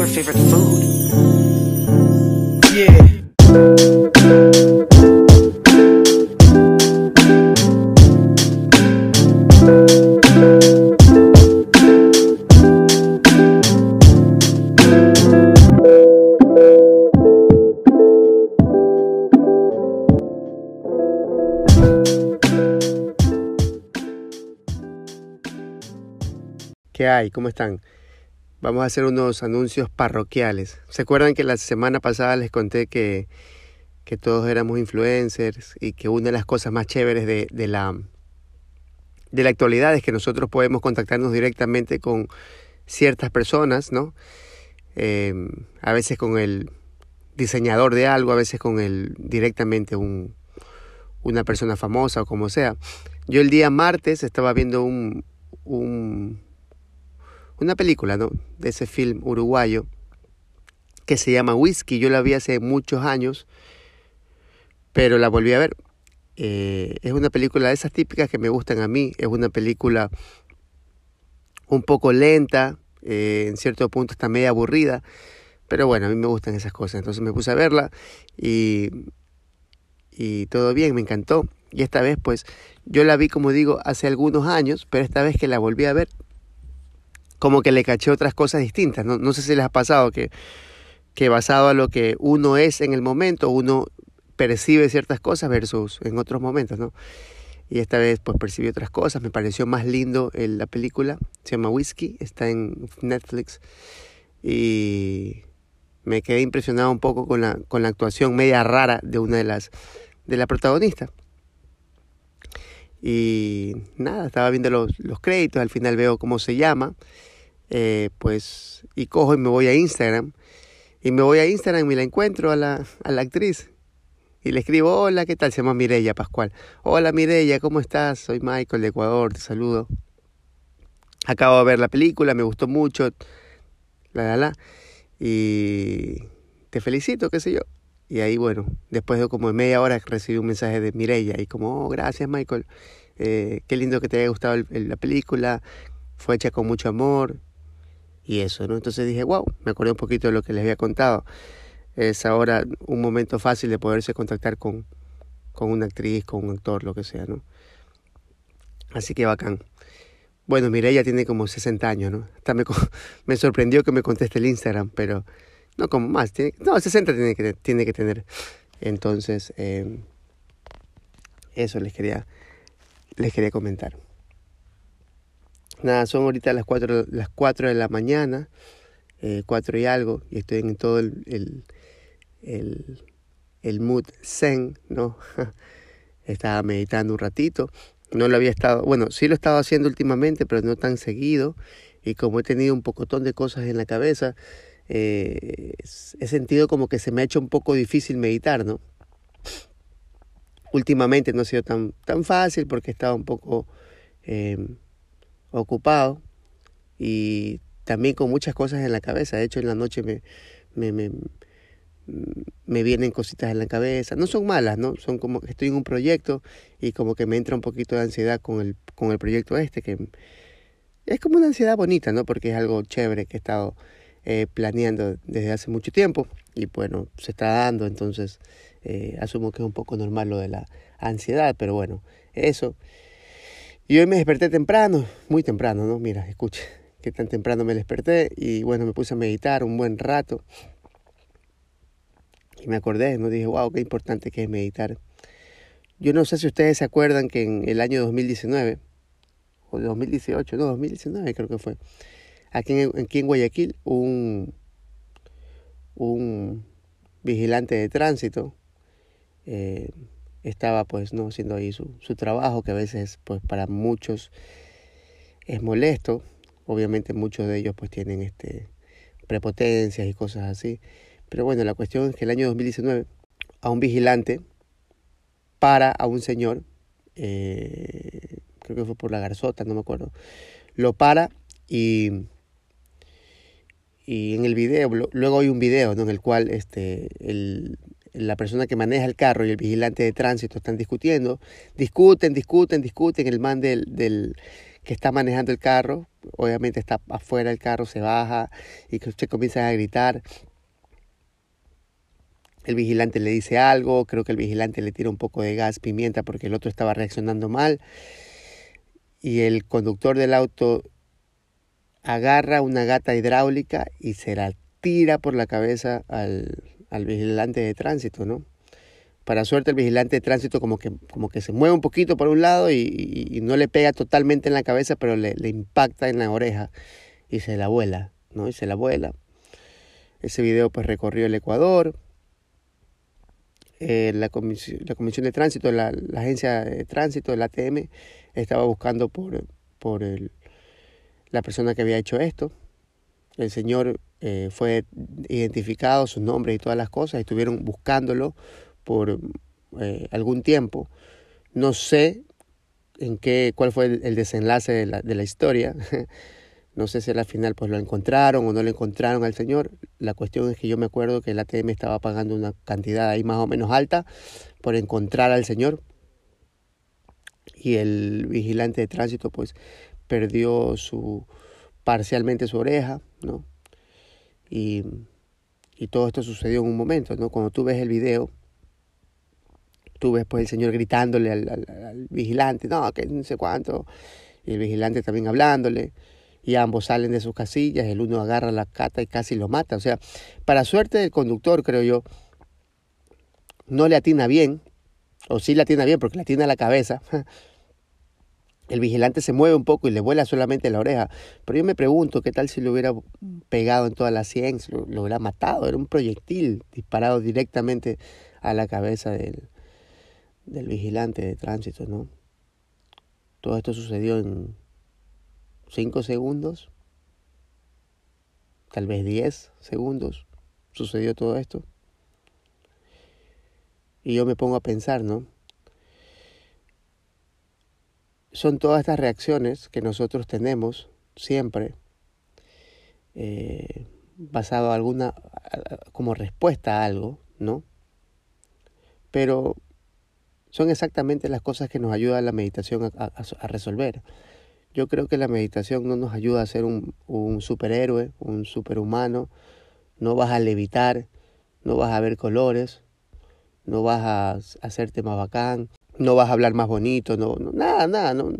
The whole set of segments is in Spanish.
your favorite food. Yeah. ¿Qué hay? ¿Cómo están? Vamos a hacer unos anuncios parroquiales. ¿Se acuerdan que la semana pasada les conté que, que todos éramos influencers y que una de las cosas más chéveres de, de la, de la actualidad es que nosotros podemos contactarnos directamente con ciertas personas, ¿no? Eh, a veces con el diseñador de algo, a veces con el directamente un, una persona famosa o como sea. Yo el día martes estaba viendo un, un una película, ¿no? De ese film uruguayo que se llama Whisky. Yo la vi hace muchos años, pero la volví a ver. Eh, es una película de esas típicas que me gustan a mí. Es una película un poco lenta, eh, en cierto punto está media aburrida, pero bueno, a mí me gustan esas cosas. Entonces me puse a verla y, y todo bien, me encantó. Y esta vez, pues, yo la vi, como digo, hace algunos años, pero esta vez que la volví a ver, como que le caché otras cosas distintas. No, no sé si les ha pasado que, que basado a lo que uno es en el momento, uno percibe ciertas cosas versus en otros momentos, ¿no? Y esta vez pues percibí otras cosas, me pareció más lindo en la película, se llama Whiskey, está en Netflix y me quedé impresionado un poco con la, con la actuación media rara de una de las de la protagonista. Y nada, estaba viendo los, los créditos, al final veo cómo se llama, eh, pues, y cojo y me voy a Instagram. Y me voy a Instagram y la encuentro a la, a la actriz. Y le escribo, hola, ¿qué tal? Se llama Mirella Pascual. Hola Mirella, ¿cómo estás? Soy Michael de Ecuador, te saludo. Acabo de ver la película, me gustó mucho. La, la, la. Y te felicito, qué sé yo. Y ahí, bueno, después de como media hora recibí un mensaje de Mirella y como, oh, gracias Michael, eh, qué lindo que te haya gustado la película, fue hecha con mucho amor y eso, ¿no? Entonces dije, wow, me acordé un poquito de lo que les había contado. Es ahora un momento fácil de poderse contactar con, con una actriz, con un actor, lo que sea, ¿no? Así que bacán. Bueno, Mireia tiene como 60 años, ¿no? Hasta me, me sorprendió que me conteste el Instagram, pero no como más, no, 60 tiene que, tiene que tener. Entonces, eh, eso les quería, les quería comentar. Nada, son ahorita las 4, las 4 de la mañana, eh, 4 y algo, y estoy en todo el, el, el, mood zen, ¿no? Estaba meditando un ratito. No lo había estado, bueno, sí lo he estado haciendo últimamente, pero no tan seguido. Y como he tenido un pocotón de cosas en la cabeza, eh, he sentido como que se me ha hecho un poco difícil meditar, ¿no? Últimamente no ha sido tan, tan fácil porque estaba un poco eh, ocupado y también con muchas cosas en la cabeza. De hecho, en la noche me, me, me, me vienen cositas en la cabeza. No son malas, ¿no? Son como que estoy en un proyecto y como que me entra un poquito de ansiedad con el, con el proyecto este, que es como una ansiedad bonita, ¿no? Porque es algo chévere que he estado eh, planeando desde hace mucho tiempo y bueno, se está dando, entonces eh, asumo que es un poco normal lo de la ansiedad, pero bueno, eso. Y hoy me desperté temprano, muy temprano, ¿no? Mira, escuche, que tan temprano me desperté y bueno, me puse a meditar un buen rato. Y me acordé, ¿no? Dije, wow, qué importante que es meditar. Yo no sé si ustedes se acuerdan que en el año 2019, o 2018, no, 2019 creo que fue, aquí en, aquí en Guayaquil, un, un vigilante de tránsito eh, estaba pues no haciendo ahí su, su trabajo, que a veces pues para muchos es molesto. Obviamente muchos de ellos pues tienen este prepotencias y cosas así. Pero bueno, la cuestión es que el año 2019 a un vigilante para a un señor, eh, creo que fue por la garzota, no me acuerdo, lo para y, y en el video, luego hay un video en el cual este, el, la persona que maneja el carro y el vigilante de tránsito están discutiendo, discuten, discuten, discuten, el man del, que está manejando el carro, obviamente está afuera del carro, se baja y usted comienza a gritar. El vigilante le dice algo, creo que el vigilante le tira un poco de gas pimienta porque el otro estaba reaccionando mal. Y el conductor del auto agarra una gata hidráulica y se la tira por la cabeza al, al vigilante de tránsito, ¿no? Para suerte el vigilante de tránsito como que, como que se mueve un poquito por un lado y, no le pega totalmente en la cabeza, pero le, impacta en la oreja y se la vuela, ¿no? Y se la vuela. Ese video pues recorrió el Ecuador. Eh, la, comisión, la Comisión de Tránsito, la, la, Agencia de Tránsito, el ATM, estaba buscando por, por el, la persona que había hecho esto. El señor eh, fue identificado, su nombre y todas las cosas, estuvieron buscándolo por eh, algún tiempo. No sé en qué, cuál fue el, desenlace de la, de la historia. no sé si al final pues lo encontraron o no lo encontraron al señor. La cuestión es que yo me acuerdo que el ATM estaba pagando una cantidad ahí más o menos alta por encontrar al señor. Y el vigilante de tránsito pues perdió su parcialmente su oreja, ¿no? Y, y todo esto sucedió en un momento, ¿no? Cuando tú ves el video, tú ves pues el señor gritándole al, al, vigilante, no, que no sé cuánto, y el vigilante también hablándole, y ambos salen de sus casillas, el uno agarra la cata y casi lo mata. O sea, para suerte del conductor, creo yo, no le atina bien, o sí le atina bien porque le atina la cabeza, el vigilante se mueve un poco y le vuela solamente la oreja. Pero yo me pregunto, ¿qué tal si lo hubiera pegado en toda la sien, lo, hubiera matado? Era un proyectil disparado directamente a la cabeza del, del vigilante de tránsito, ¿no? Todo esto sucedió en cinco segundos, tal vez diez segundos, sucedió todo esto. Y yo me pongo a pensar, ¿no? Son todas estas reacciones que nosotros tenemos siempre eh, basado alguna como respuesta a algo, ¿no? Pero son exactamente las cosas que nos ayuda la meditación a, a, resolver. Yo creo que la meditación no nos ayuda a ser un, un superhéroe, un superhumano. No vas a levitar, no vas a ver colores, no vas a hacerte más bacán, no vas a hablar más bonito, no, nada, nada, no,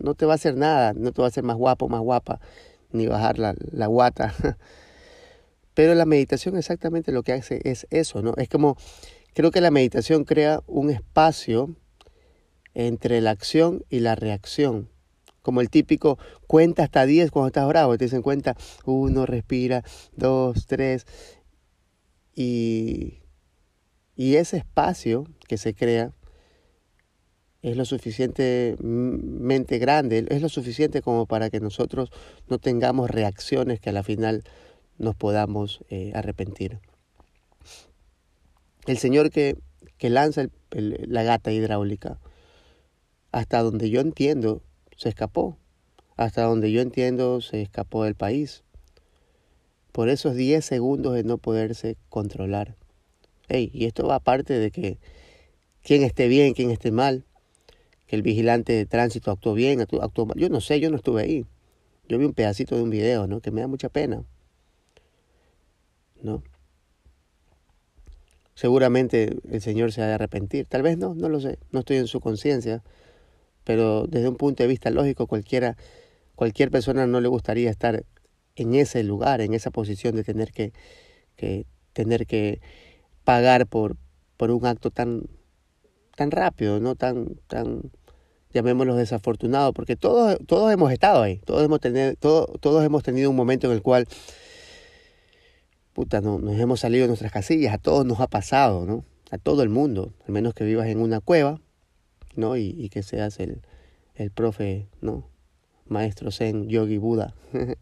no te va a hacer nada, no te va a hacer más guapo, más guapa, ni bajar la, la guata. Pero la meditación exactamente lo que hace es eso, ¿no? Es como, creo que la meditación crea un espacio entre la acción y la reacción. Como el típico cuenta hasta 10 cuando estás bravo, te dicen cuenta uno, respira, dos, tres. Y, y ese espacio que se crea es lo suficientemente grande, es lo suficiente como para que nosotros no tengamos reacciones que a la final nos podamos eh, arrepentir. El señor que, que lanza la gata hidráulica, hasta donde yo entiendo, se escapó. Hasta donde yo entiendo, se escapó del país. Por esos 10 segundos de no poderse controlar. Hey, y esto va aparte de que quien esté bien, quien esté mal, que el vigilante de tránsito actuó bien, actuó, mal. Yo no sé, yo no estuve ahí. Yo vi un pedacito de un video, ¿no? Que me da mucha pena. ¿No? Seguramente el Señor se ha de arrepentir. Tal vez no, no lo sé. No estoy en su conciencia. Pero desde un punto de vista lógico, cualquiera, cualquier persona no le gustaría estar en ese lugar, en esa posición de tener que, que tener que pagar por, por un acto tan, tan rápido, no tan, tan, llamémoslo desafortunado, porque todos, todos hemos estado ahí, todos hemos, tenido, todos, todos hemos tenido un momento en el cual, puta, no, nos hemos salido de nuestras casillas, a todos nos ha pasado, ¿no? A todo el mundo, al menos que vivas en una cueva, ¿no? Y, y que seas el, el profe, ¿no? Maestro Zen, Yogi, Buda,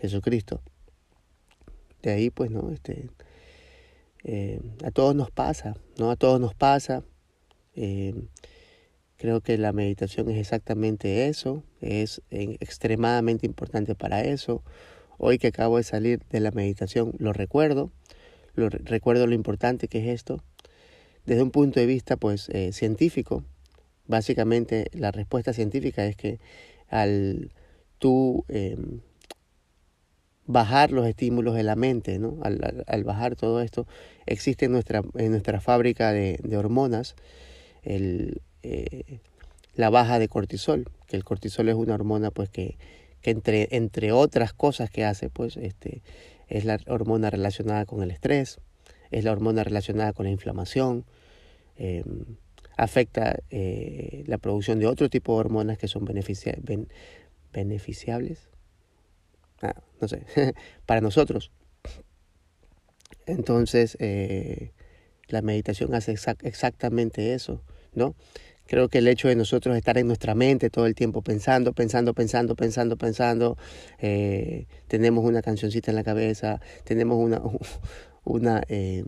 Jesucristo. De ahí, pues, ¿no? Este, eh, a todos nos pasa, ¿no? A todos nos pasa. Eh, creo que la meditación es exactamente eso, es extremadamente importante para eso. Hoy que acabo de salir de la meditación lo recuerdo, lo, recuerdo lo importante que es esto, desde un punto de vista pues eh, científico, Básicamente la respuesta científica es que al tú em, bajar los estímulos de la mente, ¿no? al, bajar todo esto, existe en nuestra, en nuestra fábrica de, hormonas el, eh, la baja de cortisol, que el cortisol es una hormona pues que, que entre, entre otras cosas que hace, pues este, es la hormona relacionada con el estrés, es la hormona relacionada con la inflamación, em, afecta eh, la producción de otro tipo de hormonas que son beneficiables, ah, no sé, para nosotros. Entonces, eh, la meditación hace exactamente eso, ¿no? Creo que el hecho de nosotros estar en nuestra mente todo el tiempo pensando, pensando, pensando, pensando, pensando, eh, tenemos una cancioncita en la cabeza, tenemos una, una, eh,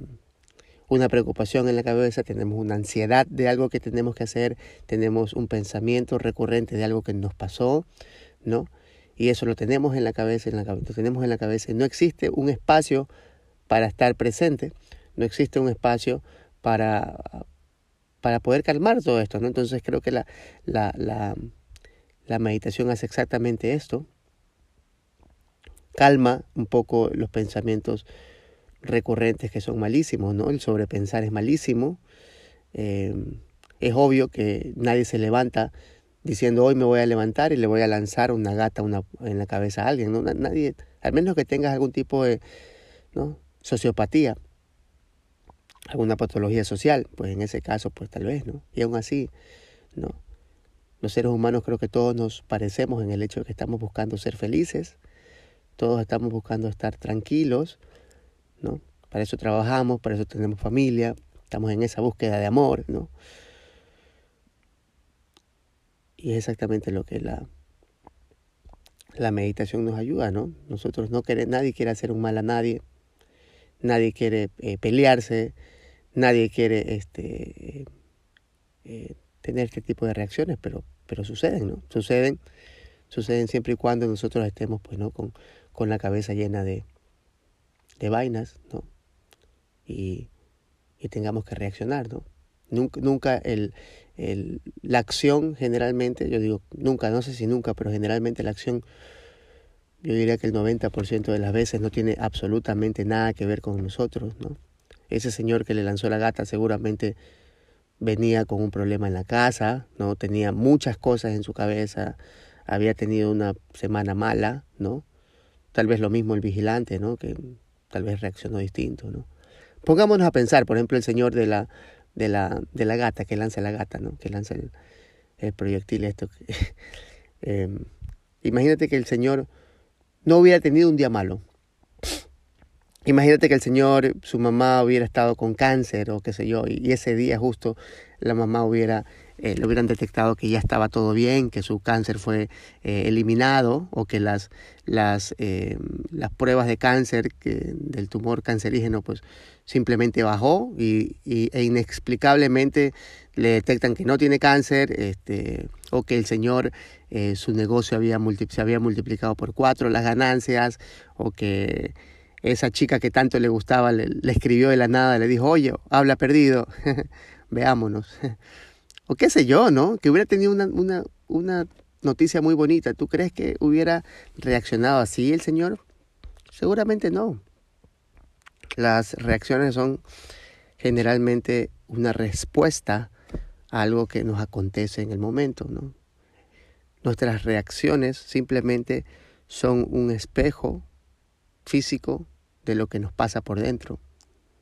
una preocupación en la cabeza, tenemos una ansiedad de algo que tenemos que hacer, tenemos un pensamiento recurrente de algo que nos pasó, ¿no? Y eso lo tenemos en la cabeza, en la tenemos en la cabeza. No existe un espacio para estar presente, no existe un espacio para, para poder calmar todo esto, ¿no? Entonces creo que la, la, la, la meditación hace exactamente esto, calma un poco los pensamientos recurrentes que son malísimos, ¿no? El sobrepensar es malísimo. Eh, es obvio que nadie se levanta diciendo hoy me voy a levantar y le voy a lanzar una gata una, en la cabeza a alguien, ¿no? Nadie, al menos que tengas algún tipo de ¿no? sociopatía, alguna patología social, pues en ese caso, pues tal vez, ¿no? Y aún así, ¿no? Los seres humanos creo que todos nos parecemos en el hecho de que estamos buscando ser felices, todos estamos buscando estar tranquilos, ¿no? Para eso trabajamos, para eso tenemos familia, estamos en esa búsqueda de amor, ¿no? Y es exactamente lo que la, la meditación nos ayuda, ¿no? Nosotros no queremos, nadie quiere hacer un mal a nadie, nadie quiere eh, pelearse, nadie quiere este, eh, tener este tipo de reacciones, pero, pero suceden, ¿no? Suceden, suceden siempre y cuando nosotros estemos, pues, ¿no? Con, con la cabeza llena de, de vainas, ¿no? Y, y tengamos que reaccionar, ¿no? Nunca, nunca el, la acción generalmente, yo digo nunca, no sé si nunca, pero generalmente la acción, yo diría que el 90% de las veces no tiene absolutamente nada que ver con nosotros, ¿no? Ese señor que le lanzó la gata seguramente venía con un problema en la casa, ¿no? Tenía muchas cosas en su cabeza, había tenido una semana mala, ¿no? Tal vez lo mismo el vigilante, ¿no? Que tal vez reaccionó distinto, ¿no? Pongámonos a pensar, por ejemplo, el señor de la, de la, de la gata, que lanza la gata, ¿no? Que lanza el, el proyectil esto. eh, imagínate que el señor no hubiera tenido un día malo. Imagínate que el señor, su mamá hubiera estado con cáncer o qué sé yo, y ese día justo la mamá hubiera eh, le hubieran detectado que ya estaba todo bien, que su cáncer fue eh, eliminado o que las, las, eh, las pruebas de cáncer que, del tumor cancerígeno pues simplemente bajó y, e inexplicablemente le detectan que no tiene cáncer este, o que el señor su negocio había se había multiplicado por cuatro las ganancias o que esa chica que tanto le gustaba le escribió de la nada, le dijo, oye, habla perdido, veámonos o qué sé yo, ¿no? Que hubiera tenido una, una, una noticia muy bonita. ¿Tú crees que hubiera reaccionado así el Señor? Seguramente no. Las reacciones son generalmente una respuesta a algo que nos acontece en el momento, ¿no? Nuestras reacciones simplemente son un espejo físico de lo que nos pasa por dentro,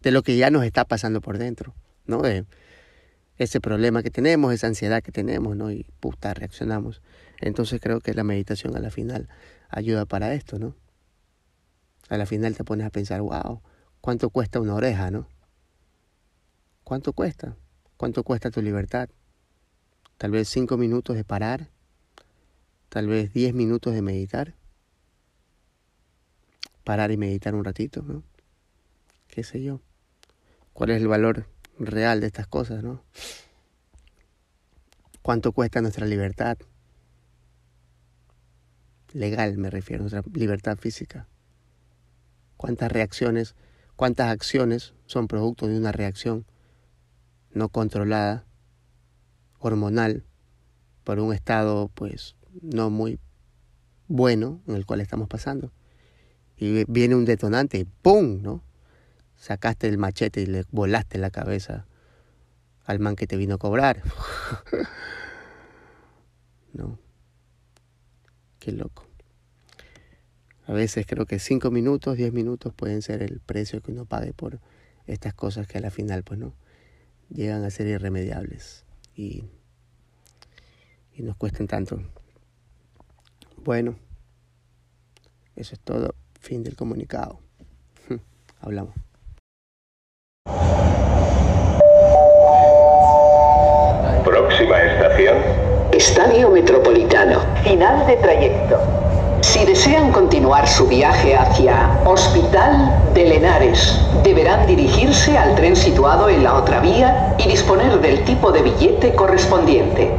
de lo que ya nos está pasando por dentro, ¿no? Ese problema que tenemos, esa ansiedad que tenemos, ¿no? Y puta, reaccionamos. Entonces creo que la meditación a la final ayuda para esto, ¿no? A la final te pones a pensar, wow, ¿cuánto cuesta una oreja, no? ¿Cuánto cuesta? ¿Cuánto cuesta tu libertad? Tal vez cinco minutos de parar, tal vez diez minutos de meditar. Parar y meditar un ratito, ¿no? ¿Qué sé yo? ¿Cuál es el valor real de estas cosas, ¿no? ¿Cuánto cuesta nuestra libertad? Legal me refiero, nuestra libertad física. ¿Cuántas reacciones, cuántas acciones son producto de una reacción no controlada, hormonal, por un estado pues no muy bueno en el cual estamos pasando. Y viene un detonante ¡pum! ¿no? Sacaste el machete y le volaste la cabeza al man que te vino a cobrar. ¿No? Qué loco. A veces creo que cinco minutos, diez minutos pueden ser el precio que uno pague por estas cosas que a la final, pues no, llegan a ser irremediables y, y nos cuestan tanto. Bueno, eso es todo. Fin del comunicado. Hablamos. Estadio Metropolitano. Final de trayecto. Si desean continuar su viaje hacia Hospital de Lenares, deberán dirigirse al tren situado en la otra vía y disponer del tipo de billete correspondiente.